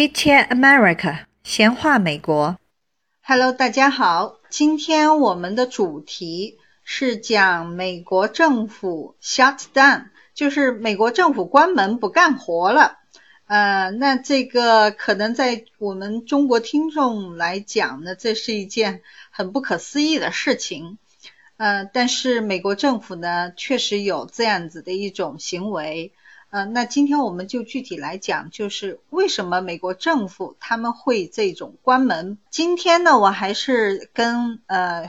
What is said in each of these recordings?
Chit Chat America，闲话美国。Hello，大家好，今天我们的主题是讲美国政府 shut down，就是美国政府关门不干活了。呃，那这个可能在我们中国听众来讲呢，这是一件很不可思议的事情。呃，但是美国政府呢，确实有这样子的一种行为。呃，那今天我们就具体来讲，就是为什么美国政府他们会这种关门。今天呢，我还是跟呃，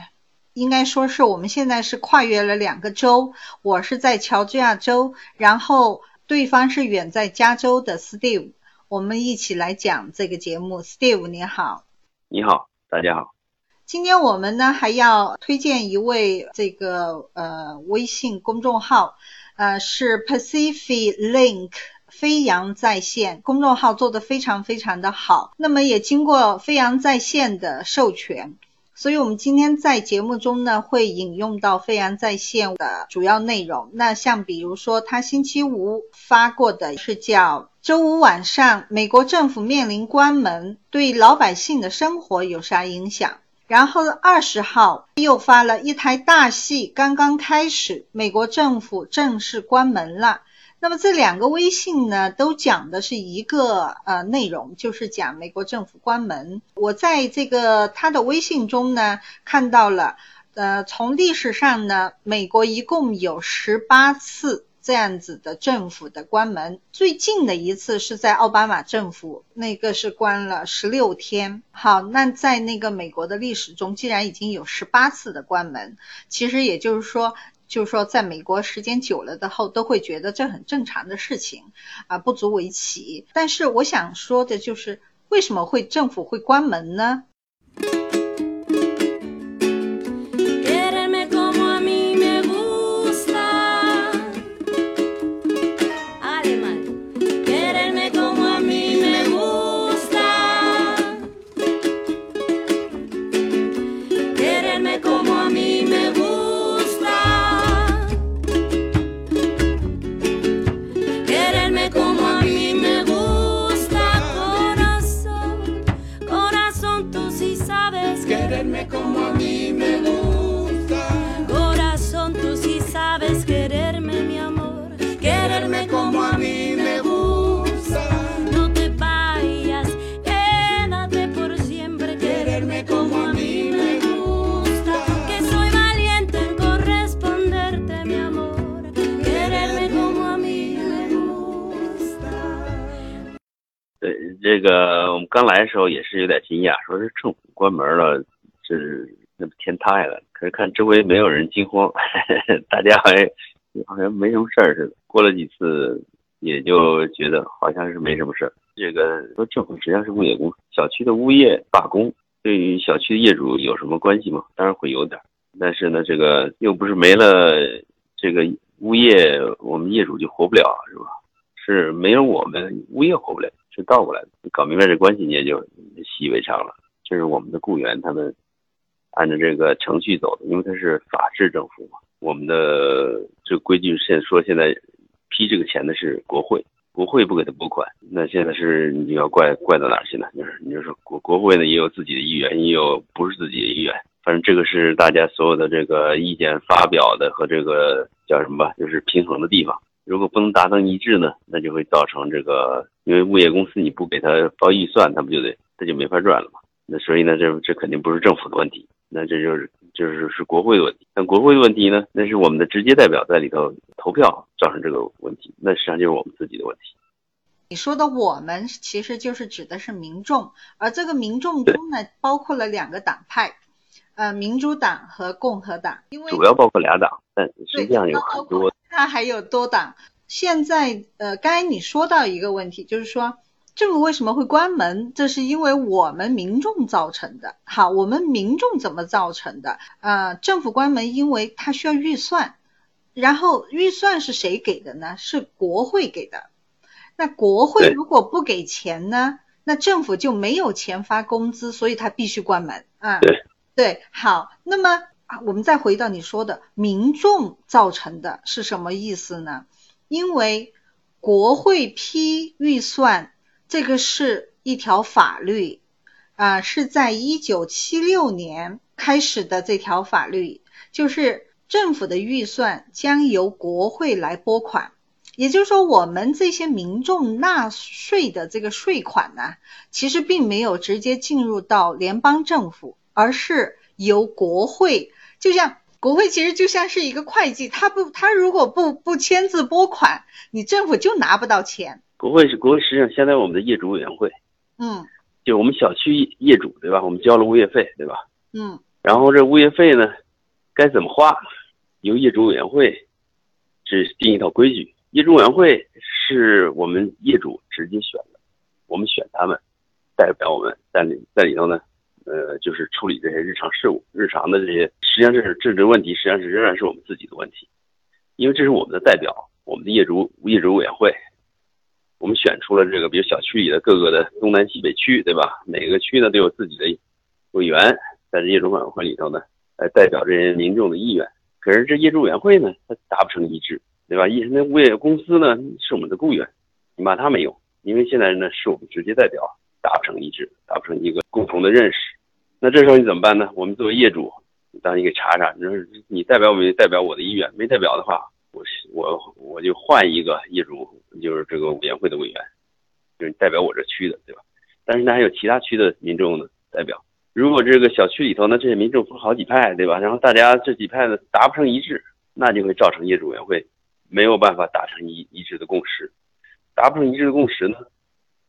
应该说是我们现在是跨越了两个州，我是在乔治亚州，然后对方是远在加州的 Steve，我们一起来讲这个节目。Steve 你好，你好，大家好。今天我们呢还要推荐一位这个呃微信公众号。呃，是 Pacific Link 飞扬在线公众号做的非常非常的好，那么也经过飞扬在线的授权，所以我们今天在节目中呢会引用到飞扬在线的主要内容。那像比如说，他星期五发过的是叫周五晚上美国政府面临关门，对老百姓的生活有啥影响？然后二十号又发了一台大戏刚刚开始，美国政府正式关门了。那么这两个微信呢，都讲的是一个呃内容，就是讲美国政府关门。我在这个他的微信中呢，看到了，呃，从历史上呢，美国一共有十八次。这样子的政府的关门，最近的一次是在奥巴马政府，那个是关了十六天。好，那在那个美国的历史中，既然已经有十八次的关门，其实也就是说，就是说，在美国时间久了的后，都会觉得这很正常的事情啊，不足为奇。但是我想说的就是，为什么会政府会关门呢？这个我们刚来的时候也是有点惊讶，说是政府关门了，这是那不天塌下来了。可是看周围没有人惊慌，大家好像好像没什么事儿似的。过了几次，也就觉得好像是没什么事儿。这个说政府实际上是物业公司，小区的物业罢工，对于小区的业主有什么关系吗？当然会有点，但是呢，这个又不是没了这个物业，我们业主就活不了，是吧？是没有我们物业活不了。是倒过来的，搞明白这关系，你也就习以为常了。这是我们的雇员，他们按照这个程序走的，因为他是法治政府嘛。我们的这规矩现说现在批这个钱的是国会，国会不给他拨款，那现在是你要怪怪到哪儿去呢？就是你就说国国会呢也有自己的意愿，也有不是自己的意愿，反正这个是大家所有的这个意见发表的和这个叫什么吧，就是平衡的地方。如果不能达成一致呢，那就会造成这个，因为物业公司你不给他报预算，他不就得他就没法赚了嘛？那所以呢，这这肯定不是政府的问题，那这就是就是是国会的问题。但国会的问题呢，那是我们的直接代表在里头投票造成这个问题，那实际上就是我们自己的问题。你说的我们其实就是指的是民众，而这个民众中呢，包括了两个党派，呃，民主党和共和党，因为主要包括俩党，但实际上有很多。它还有多档。现在，呃，刚才你说到一个问题，就是说政府为什么会关门？这是因为我们民众造成的。好，我们民众怎么造成的？呃，政府关门，因为它需要预算，然后预算是谁给的呢？是国会给的。那国会如果不给钱呢？那政府就没有钱发工资，所以它必须关门啊。对对，好，那么。我们再回到你说的民众造成的是什么意思呢？因为国会批预算，这个是一条法律，啊，是在一九七六年开始的这条法律，就是政府的预算将由国会来拨款。也就是说，我们这些民众纳税的这个税款呢，其实并没有直接进入到联邦政府，而是由国会，就像国会其实就像是一个会计，他不，他如果不不签字拨款，你政府就拿不到钱。国会是国会，实际上相当于我们的业主委员会，嗯就我们小区业主对吧？我们交了物业费对吧？嗯然后这物业费呢，该怎么花，由业主委员会制定一套规矩。业主委员会是我们业主直接选的，我们选他们，代表我们在里在里头呢，呃，就是处理这些日常事务、日常的这些，实际上这是政治问题，实际上是仍然是我们自己的问题，因为这是我们的代表，我们的业主业主委员会，我们选出了这个，比如小区里的各个的东南西北区，对吧？每个区呢都有自己的委员，在这业主委员会里头呢，来代表这些民众的意愿。可是这业主委员会呢，它达不成一致，对吧？一那物业公司呢是我们的雇员，你骂他没用，因为现在呢是我们直接代表，达不成一致，达不成一个共同的认识。那这时候你怎么办呢？我们作为业主，当你给查查，你说你代表没代表我的意愿？没代表的话，我我我就换一个业主，就是这个委员会的委员，就是代表我这区的，对吧？但是呢，还有其他区的民众呢代表。如果这个小区里头呢，这些民众分好几派，对吧？然后大家这几派呢达不成一致，那就会造成业主委员会没有办法达成一一致的共识。达不成一致的共识呢，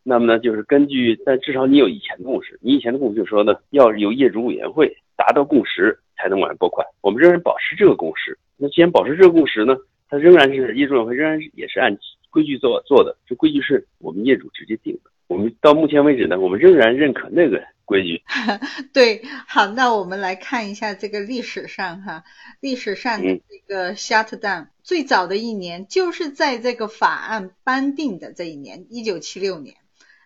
那么呢，就是根据，但至少你有以前的共识，你以前的共识就是说呢，要由业主委员会达到共识才能往外拨款。我们仍然保持这个共识。那既然保持这个共识呢，它仍然是业主委员会仍然也是按规矩做做的，这规矩是我们业主直接定的。我们到目前为止呢，我们仍然认可那个规矩。对，好，那我们来看一下这个历史上哈，历史上的这个 shutdown、最早的一年就是在这个法案颁定的这一年，一九七六年，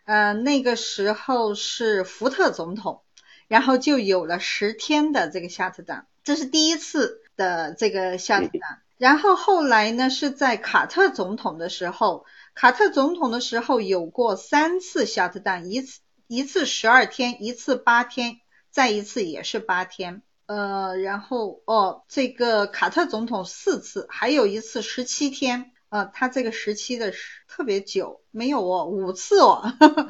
呃，那个时候是福特总统，然后就有了十天的这个 shutdown，这是第一次的这个 shutdown。然后后来呢，是在卡特总统的时候，卡特总统的时候有过三次 shutdown，一次一次十二天，一次八天，再一次也是八天。呃，然后哦，这个卡特总统四次，还有一次十七天。呃，他这个时期的是特别久，没有哦，五次哦，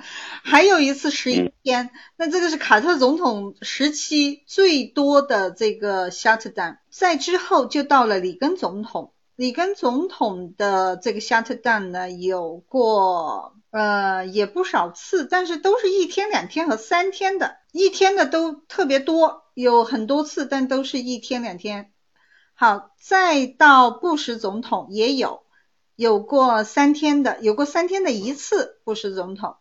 还有一次十一天。那这个是卡特总统时期最多的这个 shutdown。在之后就到了里根总统，里根总统的这个 shutdown 呢有过呃也不少次，但是都是一天、两天和三天的，一天的都特别多，有很多次，但都是一天、两天。好，再到布什总统也有。有过三天的，有过三天的一次布什总统，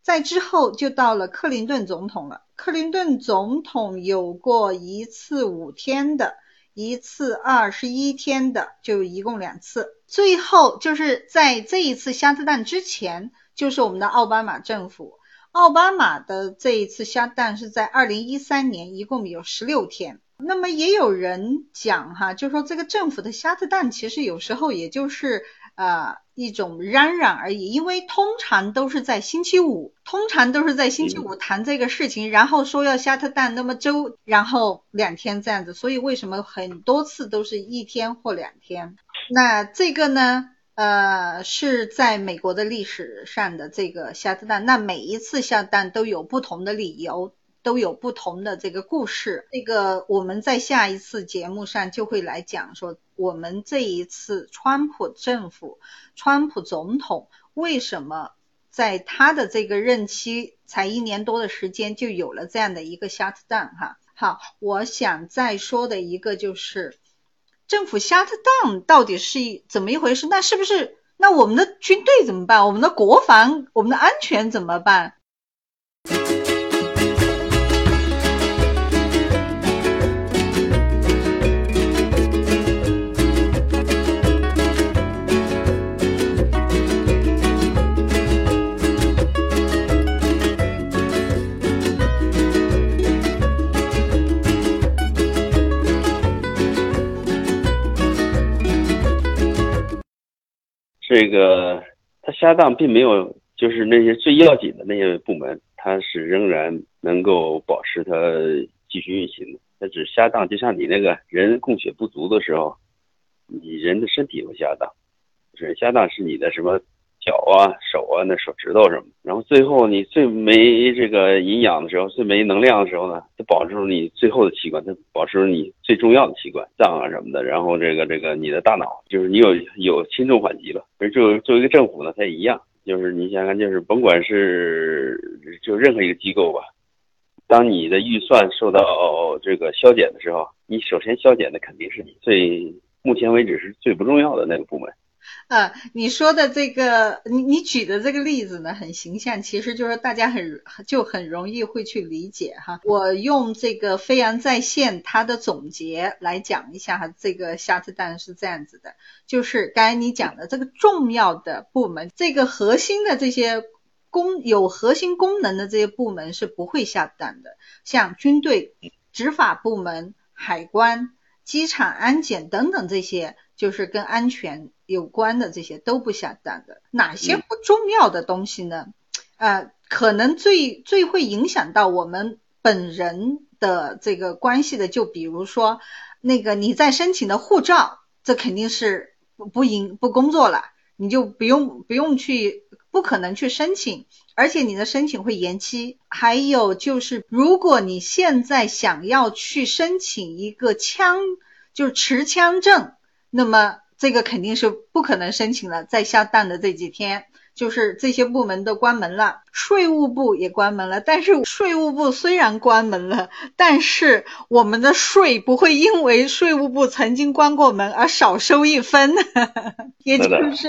在之后就到了克林顿总统了。克林顿总统有过一次五天的，一次二十一天的，就一共两次。最后就是在这一次瞎子弹之前，就是我们的奥巴马政府。奥巴马的这一次瞎蛋是在二零一三年，一共有十六天。那么也有人讲哈，就说这个政府的瞎子蛋其实有时候也就是。呃，一种嚷嚷而已，因为通常都是在星期五，通常都是在星期五谈这个事情，然后说要下特蛋，那么周然后两天这样子，所以为什么很多次都是一天或两天？那这个呢，呃，是在美国的历史上的这个下特蛋，那每一次下蛋都有不同的理由。都有不同的这个故事，这个我们在下一次节目上就会来讲说，我们这一次川普政府、川普总统为什么在他的这个任期才一年多的时间就有了这样的一个 shutdown 哈。好，我想再说的一个就是政府 shutdown 到底是一怎么一回事？那是不是那我们的军队怎么办？我们的国防、我们的安全怎么办？这个他下档并没有就是那些最要紧的那些部门，它是仍然能够保持它继续运行的。它只下档，就像你那个人供血不足的时候，你人的身体会下档，是下档是你的什么？脚啊，手啊，那手指头什么，然后最后你最没这个营养的时候，最没能量的时候呢，它保持住你最后的器官，它保持住你最重要的器官，脏啊什么的。然后这个这个你的大脑，就是你有有轻重缓急了。而就作为一个政府呢，它也一样，就是你想想，就是甭管是就任何一个机构吧，当你的预算受到这个削减的时候，你首先削减的肯定是你最目前为止是最不重要的那个部门。呃，你说的这个，你你举的这个例子呢，很形象，其实就是大家很就很容易会去理解哈。我用这个飞扬在线它的总结来讲一下哈，这个下次当然是这样子的，就是刚才你讲的这个重要的部门，这个核心的这些功有核心功能的这些部门是不会下蛋的，像军队、执法部门、海关、机场安检等等这些。就是跟安全有关的这些都不下单的，哪些不重要的东西呢？呃，可能最最会影响到我们本人的这个关系的，就比如说那个你在申请的护照，这肯定是不营不工作了，你就不用不用去，不可能去申请，而且你的申请会延期。还有就是，如果你现在想要去申请一个枪，就是持枪证。那么这个肯定是不可能申请了，在下蛋的这几天，就是这些部门都关门了，税务部也关门了。但是税务部虽然关门了，但是我们的税不会因为税务部曾经关过门而少收一分，也就是，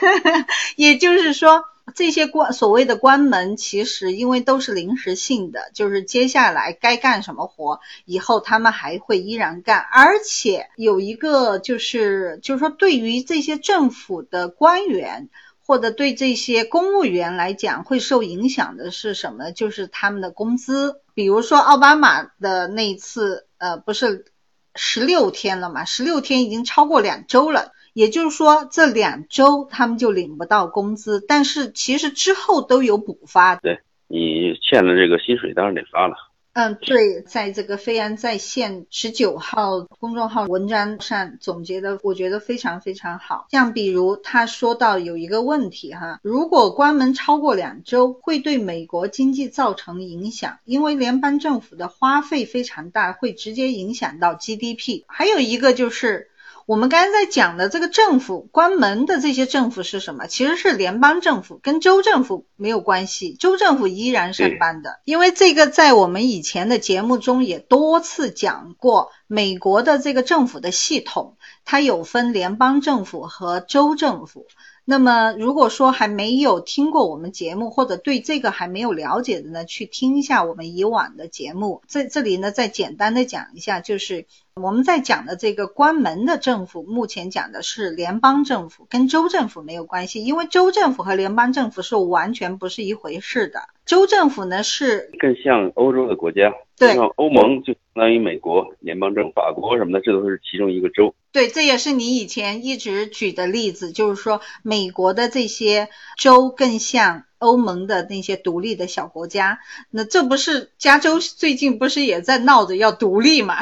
也就是说。这些关所谓的关门，其实因为都是临时性的，就是接下来该干什么活，以后他们还会依然干。而且有一个就是，就是说对于这些政府的官员或者对这些公务员来讲，会受影响的是什么？就是他们的工资。比如说奥巴马的那一次，呃，不是十六天了嘛？十六天已经超过两周了。也就是说，这两周他们就领不到工资，但是其实之后都有补发。对你欠了这个薪水，当然得发了。嗯，对，在这个飞安在线十九号公众号文章上总结的，我觉得非常非常好。像比如他说到有一个问题哈，如果关门超过两周，会对美国经济造成影响，因为联邦政府的花费非常大，会直接影响到 GDP。还有一个就是。我们刚才在讲的这个政府关门的这些政府是什么？其实是联邦政府，跟州政府没有关系，州政府依然上班的。因为这个在我们以前的节目中也多次讲过，美国的这个政府的系统，它有分联邦政府和州政府。那么，如果说还没有听过我们节目，或者对这个还没有了解的呢，去听一下我们以往的节目。在这里呢，再简单的讲一下，就是我们在讲的这个关门的政府，目前讲的是联邦政府，跟州政府没有关系，因为州政府和联邦政府是完全不是一回事的。州政府呢是更像欧洲的国家，对，像欧盟就相当于美国联邦政府，法国什么的，这都是其中一个州。对，这也是你以前一直举的例子，就是说美国的这些州更像欧盟的那些独立的小国家。那这不是加州最近不是也在闹着要独立嘛？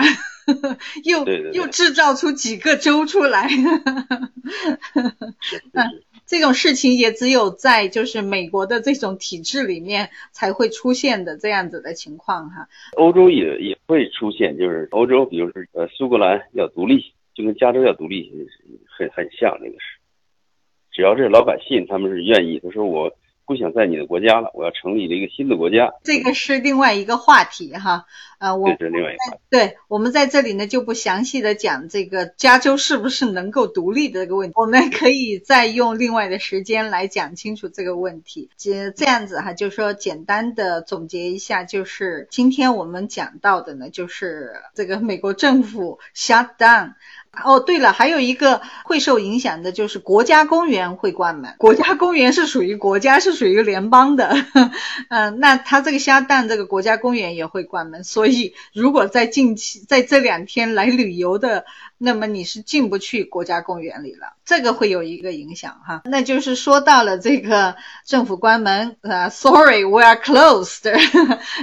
又又制造出几个州出来。嗯，这种事情也只有在就是美国的这种体制里面才会出现的这样子的情况哈。欧洲也也会出现，就是欧洲，比如说呃苏格兰要独立。就跟加州要独立很很像，那个是，只要是老百姓，他们是愿意。他说我不想在你的国家了，我要成立了一个新的国家。这个是另外一个话题哈，呃，我这是另外一个话题。对，我们在这里呢就不详细的讲这个加州是不是能够独立的这个问题，我们可以再用另外的时间来讲清楚这个问题。这这样子哈，就是说简单的总结一下，就是今天我们讲到的呢，就是这个美国政府 shut down。哦，对了，还有一个会受影响的就是国家公园会关门。国家公园是属于国家，是属于联邦的，嗯，那它这个虾蛋这个国家公园也会关门，所以如果在近期在这两天来旅游的，那么你是进不去国家公园里了，这个会有一个影响哈。那就是说到了这个政府关门，啊，Sorry，we are closed，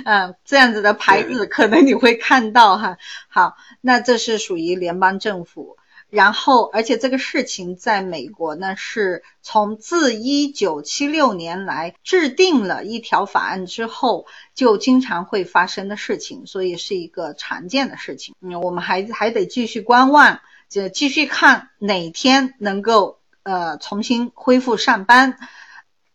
嗯，这样子的牌子可能你会看到哈。好，那这是属于联邦政府。然后，而且这个事情在美国呢，是从自一九七六年来制定了一条法案之后，就经常会发生的事情，所以是一个常见的事情。嗯，我们还还得继续观望，就继续看哪天能够呃重新恢复上班。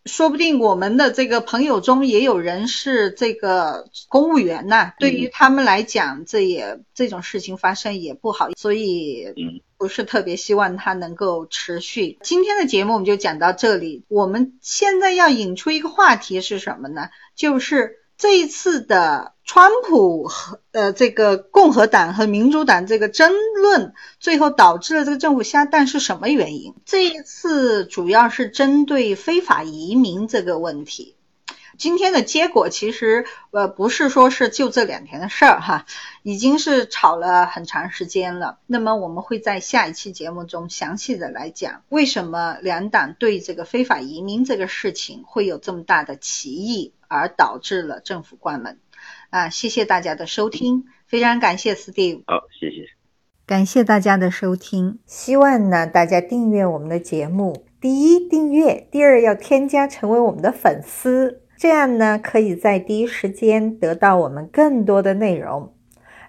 说不定我们的这个朋友中也有人是这个公务员呢，对于他们来讲，这也这种事情发生也不好，所以不是特别希望它能够持续。今天的节目我们就讲到这里，我们现在要引出一个话题是什么呢？就是。这一次的川普和呃这个共和党和民主党这个争论，最后导致了这个政府下蛋是什么原因？这一次主要是针对非法移民这个问题。今天的结果其实呃不是说是就这两天的事儿哈，已经是吵了很长时间了。那么我们会在下一期节目中详细的来讲，为什么两党对这个非法移民这个事情会有这么大的歧义，而导致了政府关门。啊，谢谢大家的收听，非常感谢 Steve。好，谢谢。感谢大家的收听，希望呢大家订阅我们的节目，第一订阅，第二要添加成为我们的粉丝。这样呢，可以在第一时间得到我们更多的内容。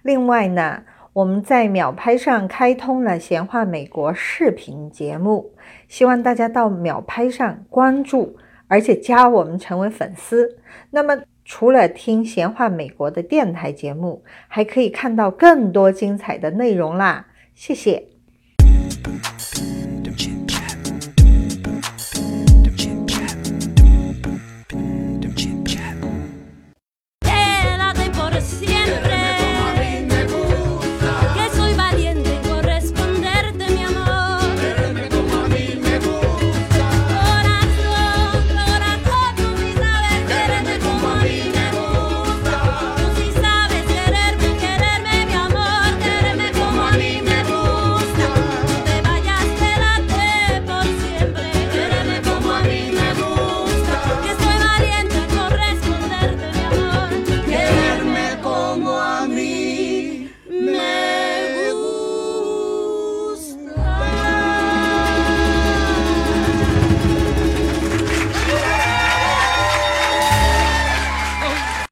另外呢，我们在秒拍上开通了闲话美国视频节目，希望大家到秒拍上关注，而且加我们成为粉丝。那么，除了听闲话美国的电台节目，还可以看到更多精彩的内容啦。谢谢。